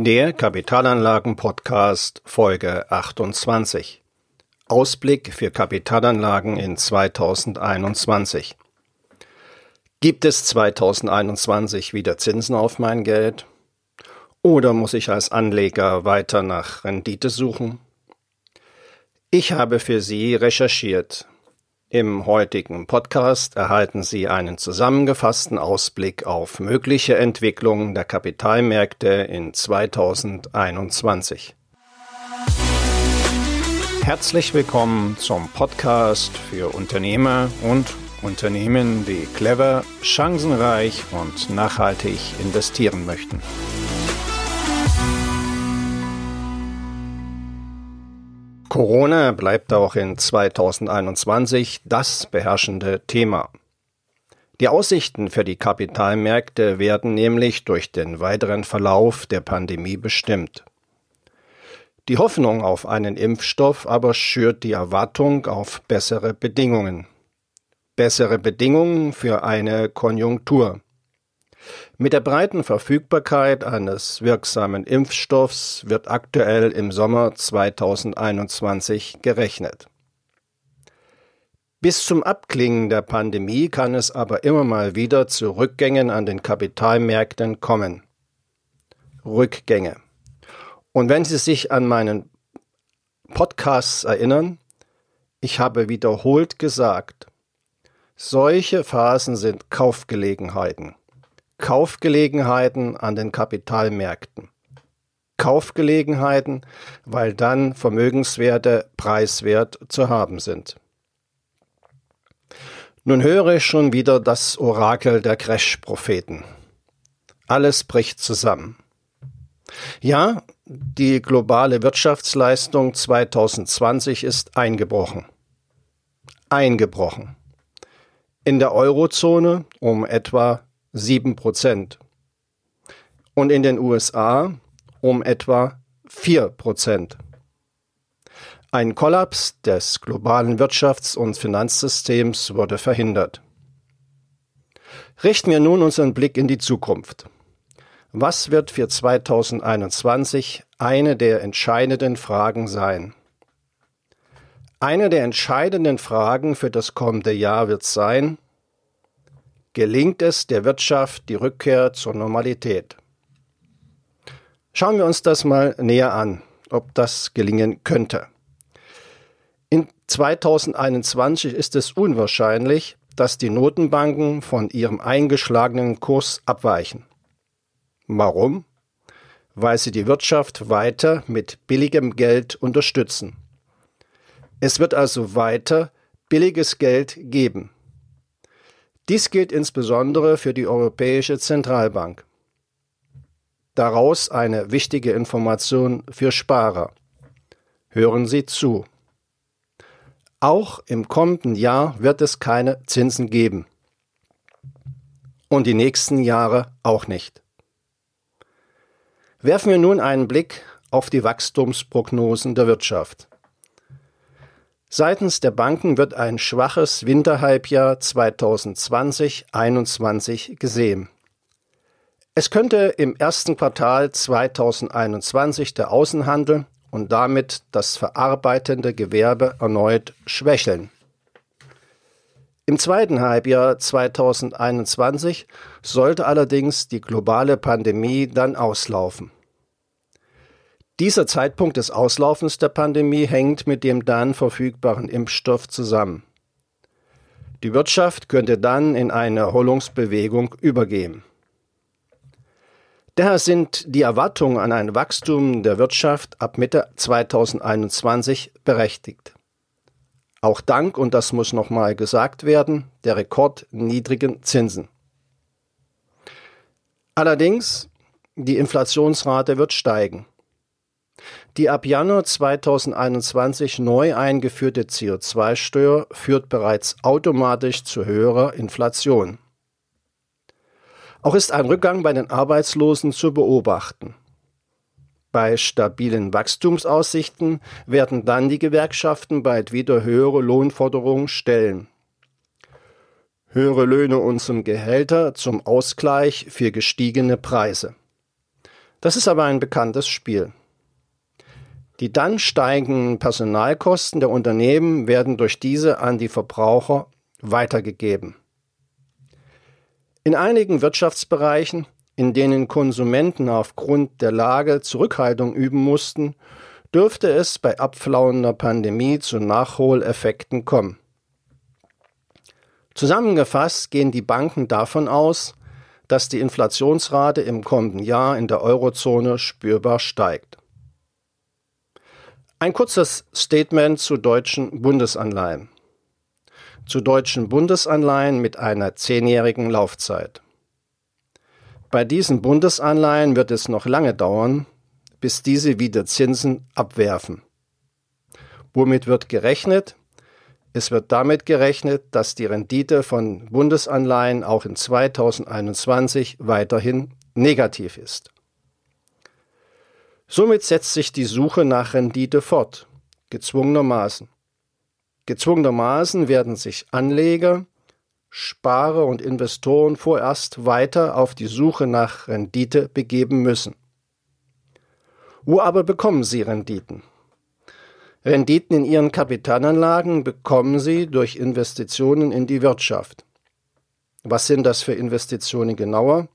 Der Kapitalanlagen-Podcast Folge 28. Ausblick für Kapitalanlagen in 2021. Gibt es 2021 wieder Zinsen auf mein Geld? Oder muss ich als Anleger weiter nach Rendite suchen? Ich habe für Sie recherchiert im heutigen Podcast erhalten Sie einen zusammengefassten Ausblick auf mögliche Entwicklungen der Kapitalmärkte in 2021. Herzlich willkommen zum Podcast für Unternehmer und Unternehmen, die clever, chancenreich und nachhaltig investieren möchten. Corona bleibt auch in 2021 das beherrschende Thema. Die Aussichten für die Kapitalmärkte werden nämlich durch den weiteren Verlauf der Pandemie bestimmt. Die Hoffnung auf einen Impfstoff aber schürt die Erwartung auf bessere Bedingungen. Bessere Bedingungen für eine Konjunktur. Mit der breiten Verfügbarkeit eines wirksamen Impfstoffs wird aktuell im Sommer 2021 gerechnet. Bis zum Abklingen der Pandemie kann es aber immer mal wieder zu Rückgängen an den Kapitalmärkten kommen. Rückgänge. Und wenn Sie sich an meinen Podcasts erinnern, ich habe wiederholt gesagt, solche Phasen sind Kaufgelegenheiten. Kaufgelegenheiten an den Kapitalmärkten. Kaufgelegenheiten, weil dann Vermögenswerte preiswert zu haben sind. Nun höre ich schon wieder das Orakel der Crash-Propheten. Alles bricht zusammen. Ja, die globale Wirtschaftsleistung 2020 ist eingebrochen. Eingebrochen. In der Eurozone um etwa 7 Prozent und in den USA um etwa 4 Prozent. Ein Kollaps des globalen Wirtschafts- und Finanzsystems wurde verhindert. Richten wir nun unseren Blick in die Zukunft. Was wird für 2021 eine der entscheidenden Fragen sein? Eine der entscheidenden Fragen für das kommende Jahr wird sein, gelingt es der Wirtschaft die Rückkehr zur Normalität. Schauen wir uns das mal näher an, ob das gelingen könnte. In 2021 ist es unwahrscheinlich, dass die Notenbanken von ihrem eingeschlagenen Kurs abweichen. Warum? Weil sie die Wirtschaft weiter mit billigem Geld unterstützen. Es wird also weiter billiges Geld geben. Dies gilt insbesondere für die Europäische Zentralbank. Daraus eine wichtige Information für Sparer. Hören Sie zu. Auch im kommenden Jahr wird es keine Zinsen geben. Und die nächsten Jahre auch nicht. Werfen wir nun einen Blick auf die Wachstumsprognosen der Wirtschaft. Seitens der Banken wird ein schwaches Winterhalbjahr 2020-21 gesehen. Es könnte im ersten Quartal 2021 der Außenhandel und damit das verarbeitende Gewerbe erneut schwächeln. Im zweiten Halbjahr 2021 sollte allerdings die globale Pandemie dann auslaufen. Dieser Zeitpunkt des Auslaufens der Pandemie hängt mit dem dann verfügbaren Impfstoff zusammen. Die Wirtschaft könnte dann in eine Erholungsbewegung übergehen. Daher sind die Erwartungen an ein Wachstum der Wirtschaft ab Mitte 2021 berechtigt. Auch dank, und das muss nochmal gesagt werden, der rekordniedrigen Zinsen. Allerdings, die Inflationsrate wird steigen. Die ab Januar 2021 neu eingeführte CO2-Steuer führt bereits automatisch zu höherer Inflation. Auch ist ein Rückgang bei den Arbeitslosen zu beobachten. Bei stabilen Wachstumsaussichten werden dann die Gewerkschaften bald wieder höhere Lohnforderungen stellen. Höhere Löhne und zum Gehälter zum Ausgleich für gestiegene Preise. Das ist aber ein bekanntes Spiel. Die dann steigenden Personalkosten der Unternehmen werden durch diese an die Verbraucher weitergegeben. In einigen Wirtschaftsbereichen, in denen Konsumenten aufgrund der Lage Zurückhaltung üben mussten, dürfte es bei abflauender Pandemie zu Nachholeffekten kommen. Zusammengefasst gehen die Banken davon aus, dass die Inflationsrate im kommenden Jahr in der Eurozone spürbar steigt. Ein kurzes Statement zu deutschen Bundesanleihen zu deutschen Bundesanleihen mit einer zehnjährigen Laufzeit. Bei diesen Bundesanleihen wird es noch lange dauern, bis diese wieder Zinsen abwerfen. Womit wird gerechnet? Es wird damit gerechnet, dass die Rendite von Bundesanleihen auch in 2021 weiterhin negativ ist. Somit setzt sich die Suche nach Rendite fort, gezwungenermaßen. Gezwungenermaßen werden sich Anleger, Sparer und Investoren vorerst weiter auf die Suche nach Rendite begeben müssen. Wo aber bekommen sie Renditen? Renditen in ihren Kapitalanlagen bekommen sie durch Investitionen in die Wirtschaft. Was sind das für Investitionen genauer?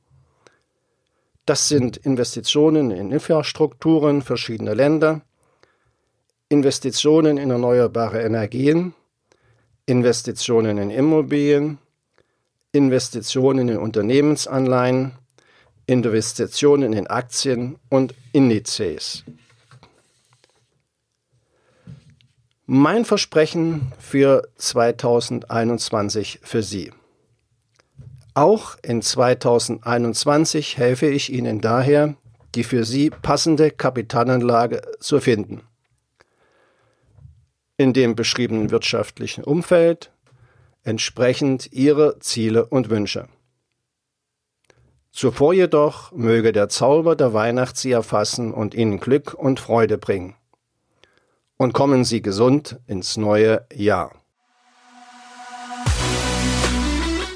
Das sind Investitionen in Infrastrukturen verschiedener Länder, Investitionen in erneuerbare Energien, Investitionen in Immobilien, Investitionen in Unternehmensanleihen, Investitionen in Aktien und Indizes. Mein Versprechen für 2021 für Sie. Auch in 2021 helfe ich Ihnen daher, die für Sie passende Kapitalanlage zu finden in dem beschriebenen wirtschaftlichen Umfeld entsprechend ihrer Ziele und Wünsche. Zuvor jedoch möge der Zauber der Weihnacht Sie erfassen und Ihnen Glück und Freude bringen. Und kommen Sie gesund ins neue Jahr.